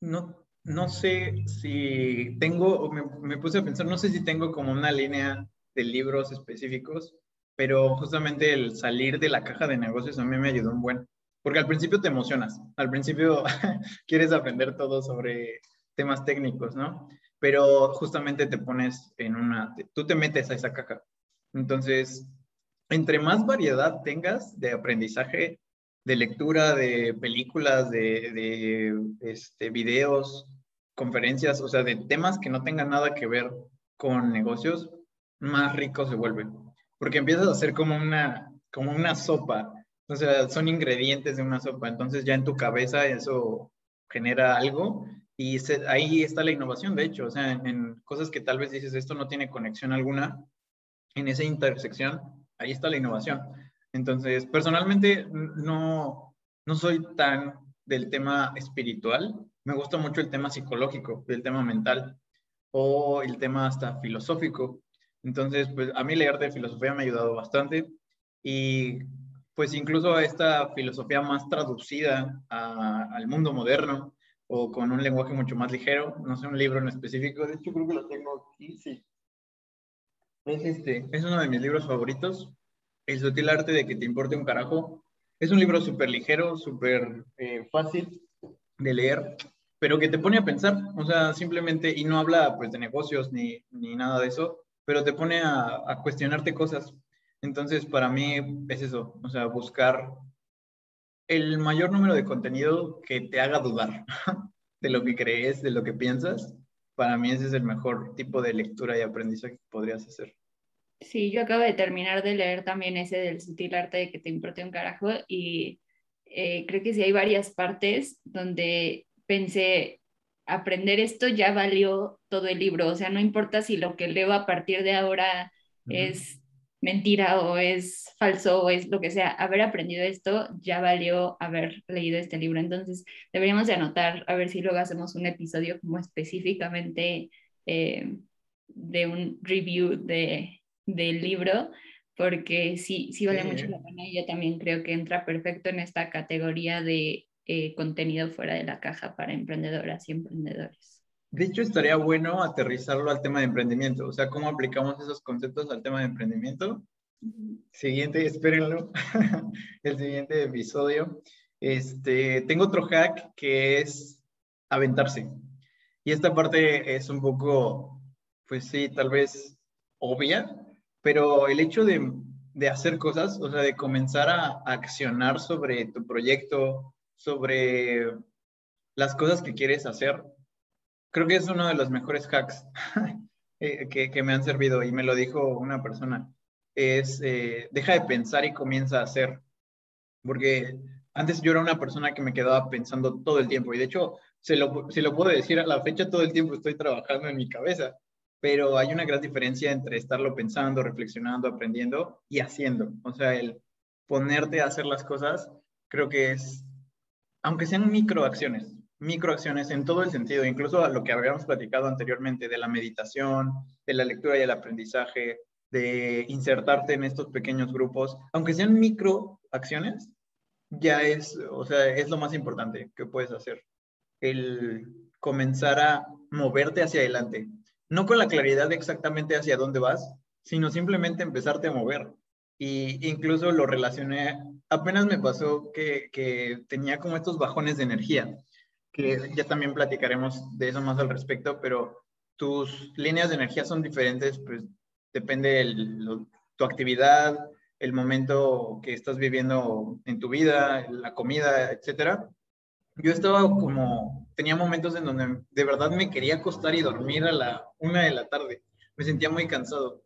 No, no sé si tengo, me, me puse a pensar, no sé si tengo como una línea de libros específicos pero justamente el salir de la caja de negocios a mí me ayudó un buen, porque al principio te emocionas, al principio quieres aprender todo sobre temas técnicos, ¿no? Pero justamente te pones en una, tú te metes a esa caja. Entonces, entre más variedad tengas de aprendizaje, de lectura, de películas, de, de este, videos, conferencias, o sea, de temas que no tengan nada que ver con negocios, más rico se vuelven porque empiezas a hacer como una, como una sopa, o sea, son ingredientes de una sopa, entonces ya en tu cabeza eso genera algo y ahí está la innovación, de hecho, o sea, en, cosas que tal vez dices esto no tiene conexión alguna, en esa intersección, ahí está la innovación. Entonces, personalmente no, no soy tan del tema espiritual, me gusta mucho el tema psicológico, el tema mental o el tema hasta filosófico, entonces, pues a mí leer de filosofía me ha ayudado bastante y pues incluso esta filosofía más traducida al mundo moderno o con un lenguaje mucho más ligero, no sé, un libro en específico, de hecho creo que lo tengo aquí, sí. Es, este, es uno de mis libros favoritos, El sutil arte de que te importe un carajo. Es un libro súper ligero, súper eh, fácil de leer, pero que te pone a pensar, o sea, simplemente, y no habla pues de negocios ni, ni nada de eso, pero te pone a, cuestionarte cosas. Entonces, para mí es eso, o sea, buscar el mayor número de contenido que te haga dudar de lo que crees, de lo que piensas. Para mí ese es el mejor tipo de lectura y aprendizaje que podrías hacer. Sí, yo acabo de terminar de leer también ese del sutil arte de que te importe un carajo y eh, creo que sí hay varias partes donde pensé, aprender esto ya valió todo el libro, o sea, no importa si lo que leo a partir de ahora es mentira o es falso o es lo que sea, haber aprendido esto ya valió haber leído este libro. Entonces, deberíamos de anotar, a ver si luego hacemos un episodio como específicamente eh, de un review de, del libro, porque sí, sí vale mucho la pena y yo también creo que entra perfecto en esta categoría de eh, contenido fuera de la caja para emprendedoras y emprendedores. De hecho, estaría bueno aterrizarlo al tema de emprendimiento, o sea, cómo aplicamos esos conceptos al tema de emprendimiento. Siguiente, espérenlo, el siguiente episodio. Este, tengo otro hack que es aventarse. Y esta parte es un poco, pues sí, tal vez obvia, pero el hecho de, de hacer cosas, o sea, de comenzar a accionar sobre tu proyecto, sobre las cosas que quieres hacer, creo que es uno de los mejores hacks eh, que, me han servido y me lo dijo una persona. Es, eh, deja de pensar y comienza a hacer. Porque antes yo era una persona que me quedaba pensando todo el tiempo y de hecho, se lo, se lo puedo decir a la fecha, todo el tiempo estoy trabajando en mi cabeza, pero hay una gran diferencia entre estarlo pensando, reflexionando, aprendiendo y haciendo. O sea, el ponerte a hacer las cosas, creo que es aunque sean microacciones, microacciones en todo el sentido, incluso a lo que habíamos platicado anteriormente de la meditación, de la lectura y el aprendizaje, de insertarte en estos pequeños grupos, aunque sean microacciones, ya es, o sea, es lo más importante que puedes hacer. El comenzar a moverte hacia adelante, no con la claridad de exactamente hacia dónde vas, sino simplemente empezarte a mover. Y incluso lo relacioné apenas me pasó que, que, tenía como estos bajones de energía, que ya también platicaremos de eso más al respecto, pero tus líneas de energía son diferentes, pues depende de tu actividad, el momento que estás viviendo en tu vida, la comida, etcétera. yo estaba como, tenía momentos en donde de verdad me quería acostar y dormir a la una de la tarde. Me sentía muy cansado.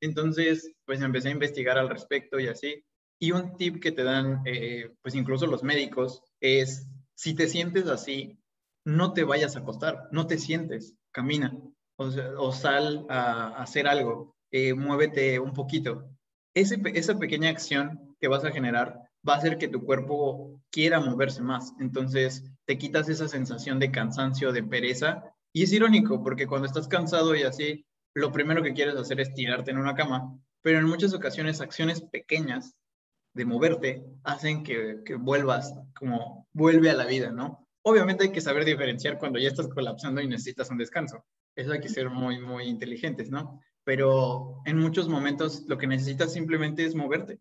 Entonces, pues empecé a investigar al respecto y así. Y un tip que te dan, eh, pues incluso los médicos, es si te sientes así, no te vayas a acostar, no te sientes, camina o, sal a, hacer algo, eh, muévete un poquito. esa pequeña acción que vas a generar va a hacer que tu cuerpo quiera moverse más. Entonces te quitas esa sensación de cansancio, de pereza. Y es irónico porque cuando estás cansado y así, lo primero que quieres hacer es tirarte en una cama, pero en muchas ocasiones acciones pequeñas de moverte hacen que, que vuelvas, como vuelve a la vida, ¿no? Obviamente hay que saber diferenciar cuando ya estás colapsando y necesitas un descanso. Eso hay que ser muy, muy inteligentes, ¿no? Pero en muchos momentos lo que necesitas simplemente es moverte.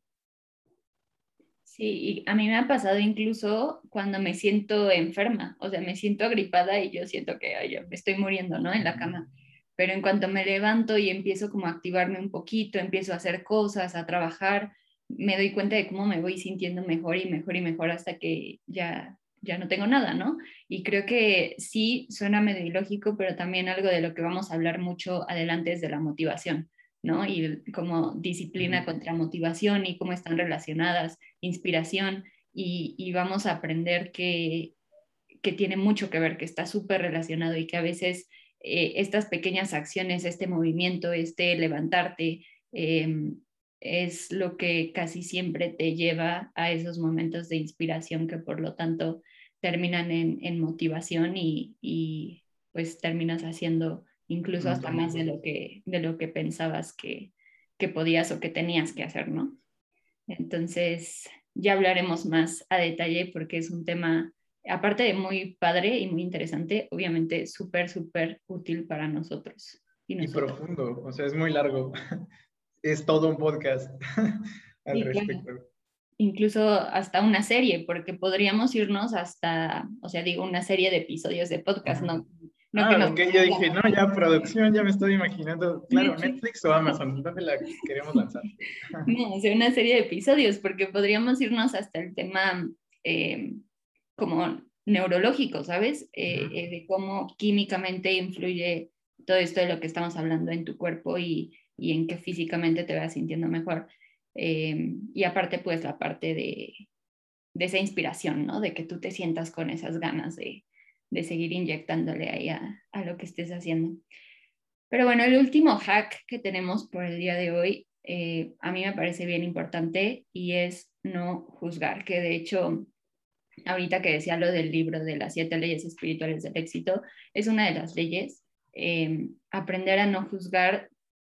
Sí, y a mí me ha pasado incluso cuando me siento enferma, o sea, me siento agripada y yo siento que yo me estoy muriendo, ¿no? En la cama. Pero en cuanto me levanto y empiezo como a activarme un poquito, empiezo a hacer cosas, a trabajar, me doy cuenta de cómo me voy sintiendo mejor y mejor y mejor hasta que ya ya no tengo nada, ¿no? Y creo que sí suena medio ilógico, pero también algo de lo que vamos a hablar mucho adelante es de la motivación. ¿no? Y como disciplina contra motivación y cómo están relacionadas, inspiración, y, vamos a aprender que, que, tiene mucho que ver, que está súper relacionado y que a veces eh, estas pequeñas acciones, este movimiento, este levantarte, em, es lo que casi siempre te lleva a esos momentos de inspiración que por lo tanto terminan en, motivación y, y, pues terminas haciendo incluso hasta más de lo que, de lo que pensabas que, que podías o que tenías que hacer, ¿no? Entonces, ya hablaremos más a detalle porque es un tema, aparte de muy padre y muy interesante, obviamente súper, súper útil para nosotros. Y, profundo, o sea, es muy largo. es todo un podcast al respecto. Incluso hasta una serie, porque podríamos irnos hasta, o sea, digo, una serie de episodios de podcast, ¿no? No ah, que yo dije, no, ya producción, ya me estoy imaginando, claro, Netflix o Amazon, ¿dónde la queremos lanzar? no, o sea, una serie de episodios, porque podríamos irnos hasta el tema eh, como neurológico, ¿sabes? Eh, eh, de cómo químicamente influye todo esto de lo que estamos hablando en tu cuerpo y, y en que físicamente te vas sintiendo mejor. y aparte, pues la parte de, de esa inspiración, ¿no? De que tú te sientas con esas ganas de, de seguir inyectándole ahí a, lo que estés haciendo. Pero bueno, el último hack que tenemos por el día de hoy, eh, a mí me parece bien importante y es no juzgar, que de hecho, ahorita que decía lo del libro de las siete leyes espirituales del éxito, es una de las leyes. Eh, aprender a no juzgar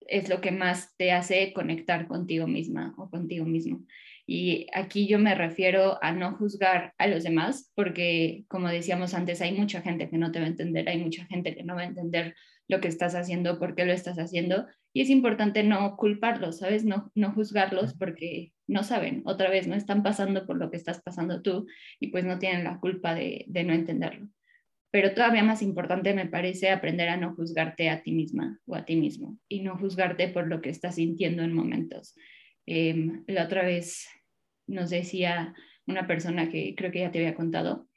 es lo que más te hace conectar contigo misma o contigo mismo. Y aquí yo me refiero a no juzgar a los demás, porque como decíamos antes, hay mucha gente que no te va a entender, hay mucha gente que no va a entender lo que estás haciendo, por qué lo estás haciendo. Y es importante no culparlos, ¿sabes? No, no juzgarlos porque no saben, otra vez, no están pasando por lo que estás pasando tú y pues no tienen la culpa de, de no entenderlo. Pero todavía más importante me parece aprender a no juzgarte a ti misma o a ti mismo y no juzgarte por lo que estás sintiendo en momentos. Em, la otra vez nos decía una persona que creo que ya te había contado,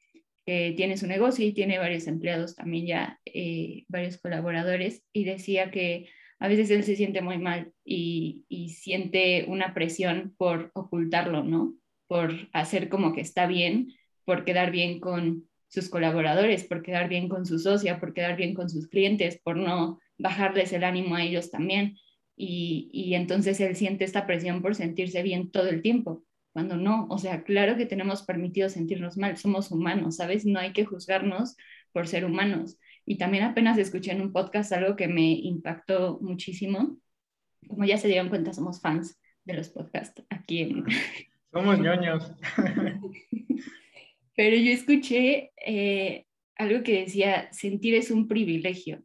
tiene su negocio y tiene varios empleados también ya, eh, varios colaboradores, y decía que a veces él se siente muy mal y, y, siente una presión por ocultarlo, ¿no? Por hacer como que está bien, por quedar bien con sus colaboradores, por quedar bien con su socia, por quedar bien con sus clientes, por no bajarles el ánimo a ellos también. Y, y entonces él siente esta presión por sentirse bien todo el tiempo cuando no, o sea, claro que tenemos permitido sentirnos mal, somos humanos, ¿sabes? No hay que juzgarnos por ser humanos. Y también apenas escuché en un podcast algo que me impactó muchísimo. Como ya se dieron cuenta, somos fans de los podcasts aquí en... Somos ñoños. Pero yo escuché eh, algo que decía, sentir es un privilegio.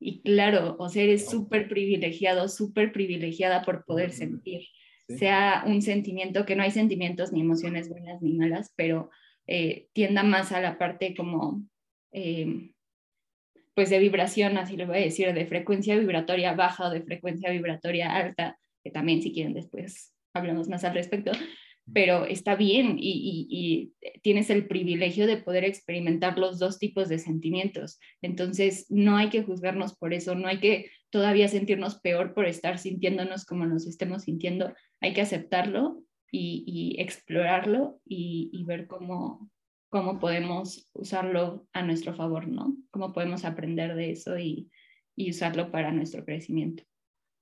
Y claro, o sea, eres súper privilegiado, súper privilegiada por poder sentir sea un sentimiento, que no hay sentimientos ni emociones buenas ni malas, pero eh, tienda más a la parte como, eh, pues de vibración, así lo voy a decir, de frecuencia vibratoria baja o de frecuencia vibratoria alta, que también si quieren después hablamos más al respecto, pero está bien y, tienes el privilegio de poder experimentar los dos tipos de sentimientos. Entonces, no hay que juzgarnos por eso, no hay que todavía sentirnos peor por estar sintiéndonos como nos estemos sintiendo, hay que aceptarlo y, explorarlo y, ver cómo, podemos usarlo a nuestro favor, ¿no? Cómo podemos aprender de eso y, y usarlo para nuestro crecimiento.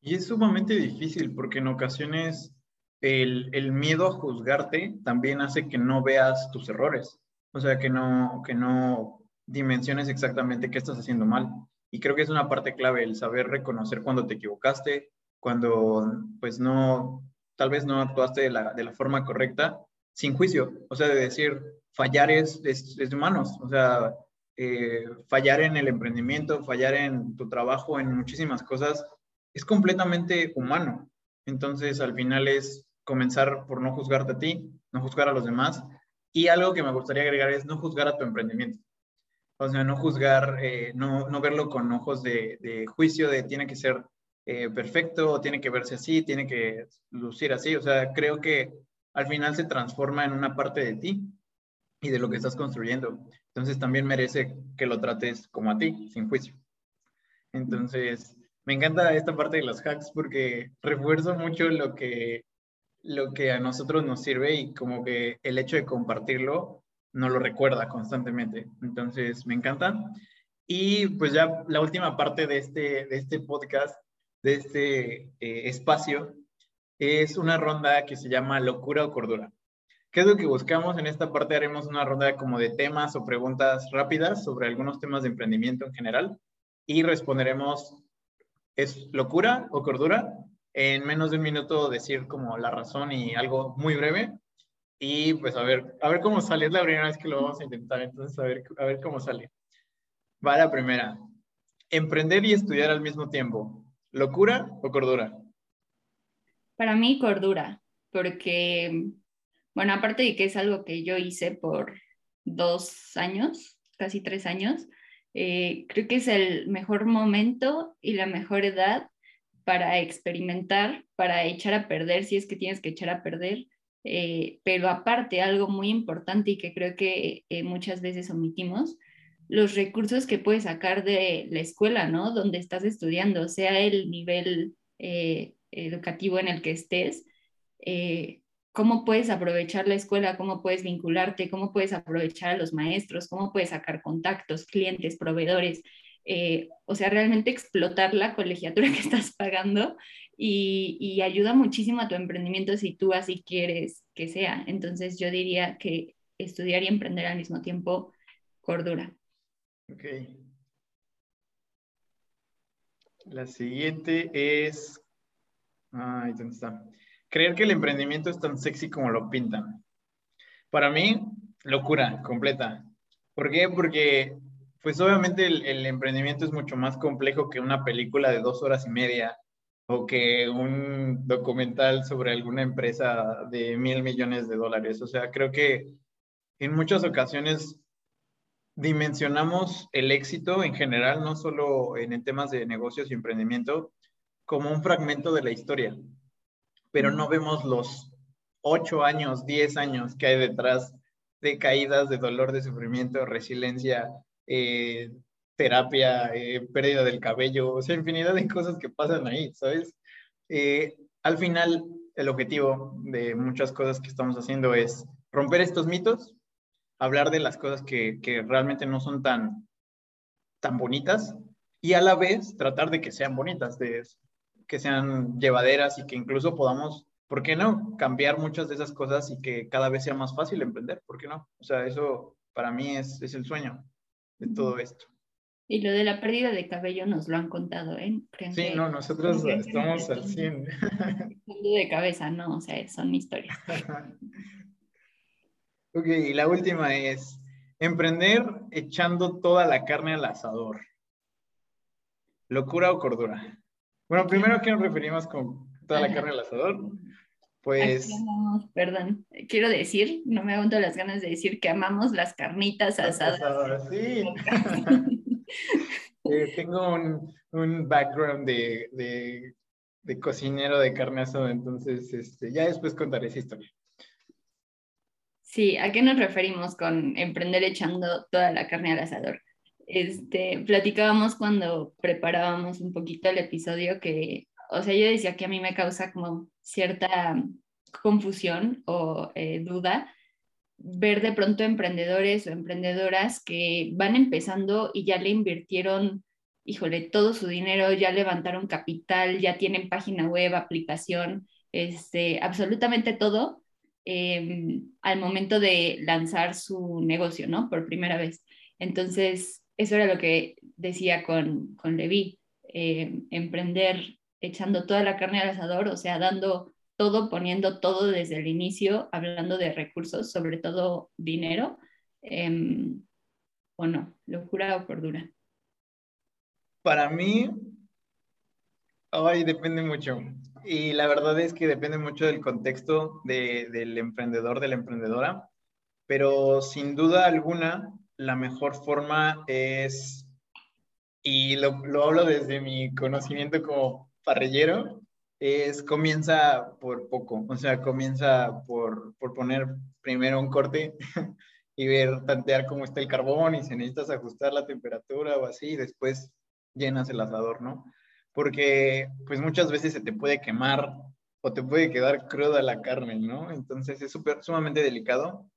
Y es sumamente difícil porque en ocasiones el, el, miedo a juzgarte también hace que no veas tus errores, o sea, que no, que no dimensiones exactamente qué estás haciendo mal. Y creo que es una parte clave el saber reconocer cuando te equivocaste, cuando pues no, tal vez no actuaste de la, de la forma correcta, sin juicio, o sea, de decir, fallar es, es, es de humanos, o sea, eh, fallar en el emprendimiento, fallar en tu trabajo, en muchísimas cosas, es completamente humano. Entonces, al final es comenzar por no juzgarte a ti, no juzgar a los demás. Y algo que me gustaría agregar es no juzgar a tu emprendimiento. O sea, no juzgar, eh, no, no, verlo con ojos de, de, juicio, de tiene que ser eh, perfecto, tiene que verse así, tiene que lucir así. O sea, creo que al final se transforma en una parte de ti y de lo que estás construyendo. Entonces también merece que lo trates como a ti, sin juicio. Entonces, me encanta esta parte de los hacks porque refuerzo mucho lo que, lo que a nosotros nos sirve y como que el hecho de compartirlo nos lo recuerda constantemente. Entonces, me encanta. Y pues ya la última parte de este, de este podcast, de este eh, espacio, es una ronda que se llama locura o cordura. ¿Qué es lo que buscamos? En esta parte haremos una ronda como de temas o preguntas rápidas sobre algunos temas de emprendimiento en general y responderemos, ¿es locura o cordura? En menos de un minuto decir como la razón y algo muy breve y pues a ver, a ver cómo sale. Es la primera vez que lo vamos a intentar, entonces a ver, a ver cómo sale. Va la primera. Emprender y estudiar al mismo tiempo. ¿Locura o cordura? Para mí, cordura, porque bueno, aparte de que es algo que yo hice por dos años, casi tres años, eh, creo que es el mejor momento y la mejor edad para experimentar, para echar a perder, si es que tienes que echar a perder. Eh, pero aparte, algo muy importante y que creo que eh, muchas veces omitimos, los recursos que puedes sacar de la escuela, ¿no? Donde estás estudiando, sea el nivel educativo en el que estés, cómo puedes aprovechar la escuela, cómo puedes vincularte, cómo puedes aprovechar a los maestros, cómo puedes sacar contactos, clientes, proveedores, eh, o sea, realmente explotar la colegiatura que estás pagando y, ayuda muchísimo a tu emprendimiento si tú así quieres que sea. Entonces yo diría que estudiar y emprender al mismo tiempo, cordura. Ok. La siguiente es... Ay, ¿dónde está? creer que el emprendimiento es tan sexy como lo pintan. Para mí, locura completa. ¿Por qué? Porque, pues obviamente el, emprendimiento es mucho más complejo que una película de dos horas y media o que un documental sobre alguna empresa de mil millones de dólares. O sea, creo que en muchas ocasiones dimensionamos el éxito en general, no solo en temas de negocios y emprendimiento, como un fragmento de la historia pero no vemos los ocho años, diez años que hay detrás de caídas, de dolor, de sufrimiento, resiliencia, eh, terapia, eh, pérdida del cabello, o sea, infinidad de cosas que pasan ahí, ¿sabes? Eh, al final, el objetivo de muchas cosas que estamos haciendo es romper estos mitos, hablar de las cosas que, que realmente no son tan, tan bonitas y a la vez tratar de que sean bonitas, de que sean llevaderas y que incluso podamos, ¿por qué no? Cambiar muchas de esas cosas y que cada vez sea más fácil emprender, ¿por qué no? O sea, eso para mí es, es el sueño de todo esto. Y lo de la pérdida de cabello nos lo han contado, ¿eh? sí, no, nosotros estamos al 100. De cabeza, no, o sea, son historias. ok, y la última es emprender echando toda la carne al asador. ¿Locura o cordura? Bueno, primero, ¿qué nos referimos con toda la carne al asador? Pues... perdón, quiero decir, no me aguanto las ganas de decir que amamos las carnitas asadas. sí. Eh, tengo un, un background de, de, de, cocinero de carne asada, entonces este, ya después contaré esa historia. Sí, ¿a qué nos referimos con emprender echando toda la carne al asador? Este, platicábamos cuando preparábamos un poquito el episodio que, o sea, yo decía que a mí me causa como cierta confusión o eh, duda ver de pronto emprendedores o emprendedoras que van empezando y ya le invirtieron, híjole, todo su dinero, ya levantaron capital, ya tienen página web, aplicación, este, absolutamente todo em, al momento de lanzar su negocio, ¿no? Por primera vez. Entonces, eso era lo que decía con, con Levi, em, emprender echando toda la carne al asador, o sea, dando todo, poniendo todo desde el inicio, hablando de recursos, sobre todo dinero, em, o no, locura o cordura. Para mí, ay, depende mucho. Y la verdad es que depende mucho del contexto del emprendedor, de la emprendedora, pero sin duda alguna, la mejor forma es, y lo, lo hablo desde mi conocimiento como parrillero, es comienza por poco, o sea, comienza por, por poner primero un corte y ver, tantear cómo está el carbón y si necesitas ajustar la temperatura o así, y después llenas el asador, ¿no? Porque pues muchas veces se te puede quemar o te puede quedar cruda la carne, ¿no? Entonces es super, sumamente delicado.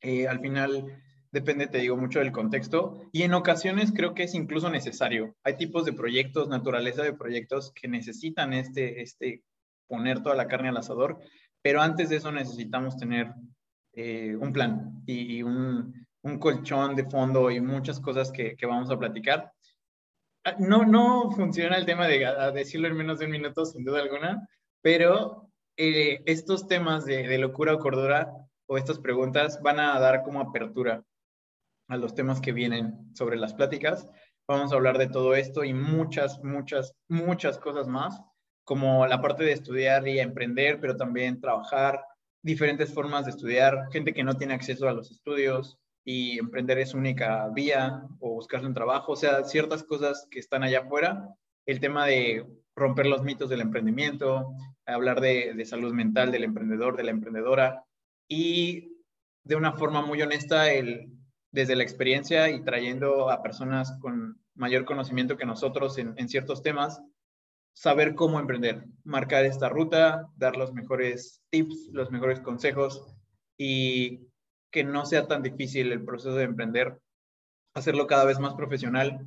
Eh, al final depende, te digo, mucho del contexto y en ocasiones creo que es incluso necesario. Hay tipos de proyectos, naturaleza de proyectos que necesitan este, este poner toda la carne al asador, pero antes de eso necesitamos tener eh, un plan y, un, un, colchón de fondo y muchas cosas que, que, vamos a platicar. Ah, no, no funciona el tema de decirlo en menos de un minuto, sin duda alguna, pero eh, estos temas de, de locura o cordura o estas preguntas van a dar como apertura a los temas que vienen sobre las pláticas. Vamos a hablar de todo esto y muchas, muchas, muchas cosas más, como la parte de estudiar y emprender, pero también trabajar, diferentes formas de estudiar, gente que no tiene acceso a los estudios y emprender es única vía o buscarse un trabajo, o sea, ciertas cosas que están allá afuera. El tema de romper los mitos del emprendimiento, hablar de, de salud mental del emprendedor, de la emprendedora y de una forma muy honesta el desde la experiencia y trayendo a personas con mayor conocimiento que nosotros en, ciertos temas, saber cómo emprender, marcar esta ruta, dar los mejores tips, los mejores consejos y que no sea tan difícil el proceso de emprender, hacerlo cada vez más profesional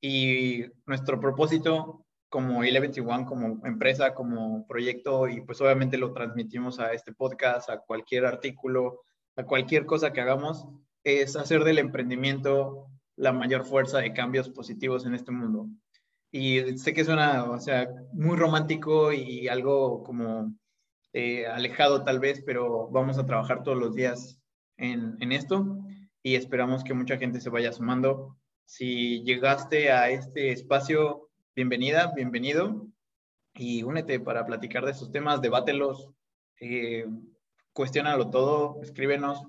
y nuestro propósito como E-21, como empresa, como proyecto y pues obviamente lo transmitimos a este podcast, a cualquier artículo, a cualquier cosa que hagamos, es hacer del emprendimiento la mayor fuerza de cambios positivos en este mundo. Y sé que suena, o sea, muy romántico y algo como eh, alejado tal vez, pero vamos a trabajar todos los días en, en esto y esperamos que mucha gente se vaya sumando. Si llegaste a este espacio, bienvenida, bienvenido y únete para platicar de estos temas, debátelos, eh, cuestionalo todo, escríbenos,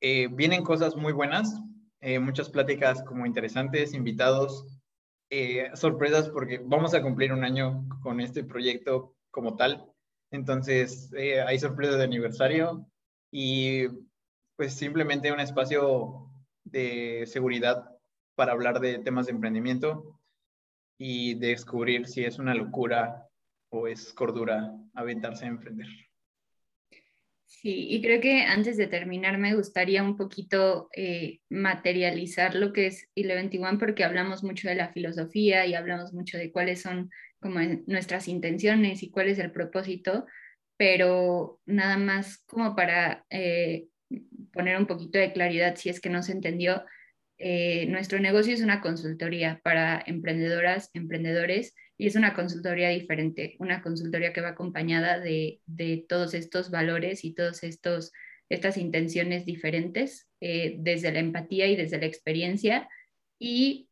eh, vienen cosas muy buenas, eh, muchas pláticas como interesantes, invitados, eh, sorpresas porque vamos a cumplir un año con este proyecto como tal. Entonces, hay sorpresas de aniversario y pues simplemente un espacio de seguridad para hablar de temas de emprendimiento y de descubrir si es una locura o es cordura aventarse a emprender. Sí, y creo que antes de terminar me gustaría un poquito eh, materializar lo que es Eleven porque hablamos mucho de la filosofía y hablamos mucho de cuáles son como nuestras intenciones y cuál es el propósito, pero nada más como para eh, poner un poquito de claridad si es que no se entendió, eh, nuestro negocio es una consultoría para emprendedoras, emprendedores y es una consultoría diferente, una consultoría que va acompañada de, todos estos valores y todas estas intenciones diferentes, eh, desde la empatía y desde la experiencia, y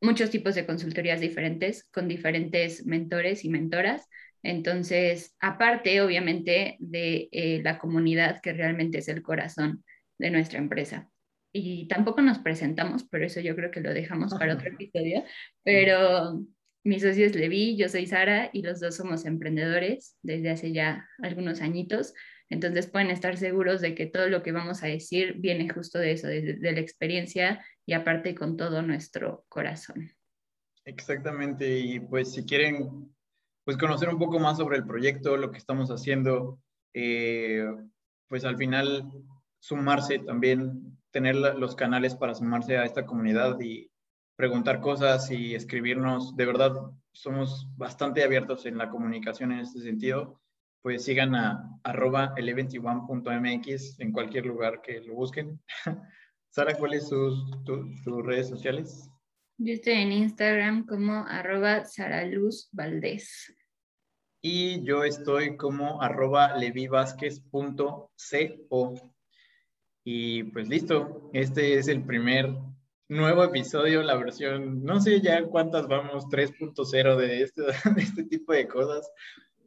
muchos tipos de consultorías diferentes con diferentes mentores y mentoras. Entonces, aparte, obviamente, de eh, la comunidad que realmente es el corazón de nuestra empresa. Y tampoco nos presentamos, pero eso yo creo que lo dejamos para otro episodio, pero mi socio es Levi, yo soy Sara y los dos somos emprendedores desde hace ya algunos añitos. Entonces pueden estar seguros de que todo lo que vamos a decir viene justo de eso, de, la experiencia y aparte con todo nuestro corazón. Exactamente, y pues si quieren pues conocer un poco más sobre el proyecto, lo que estamos haciendo, eh, pues al final sumarse también, tener los canales para sumarse a esta comunidad y preguntar cosas y escribirnos. De verdad, somos bastante abiertos en la comunicación en este sentido. Pues sigan a arroba ele21.mx en cualquier lugar que lo busquen. Sara, ¿cuáles son tus redes sociales? Yo estoy en Instagram como arroba Saraluz Valdés. Y yo estoy como arroba levivásquez.co. Y pues listo, este es el primer nuevo episodio, la versión, no sé ya cuántas vamos, 3.0 de este, de este tipo de cosas,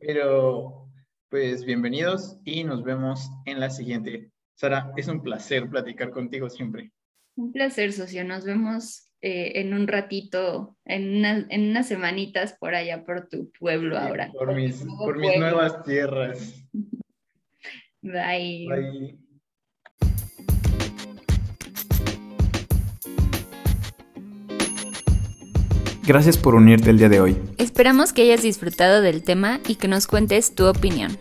pero pues bienvenidos y nos vemos en la siguiente. Sara, es un placer platicar contigo siempre. Un placer, socio. Nos vemos eh, en un ratito, en, en, unas semanitas por allá, por tu pueblo ahora. Por, mis, por mis nuevas tierras. Bye. Bye. Gracias por unirte el día de hoy. Esperamos que hayas disfrutado del tema y que nos cuentes tu opinión.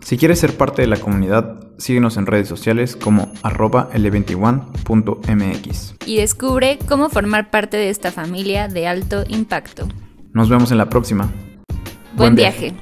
Si quieres ser parte de la comunidad, síguenos en redes sociales como arroba l21.mx. Y descubre cómo formar parte de esta familia de alto impacto. Nos vemos en la próxima. Buen, viaje.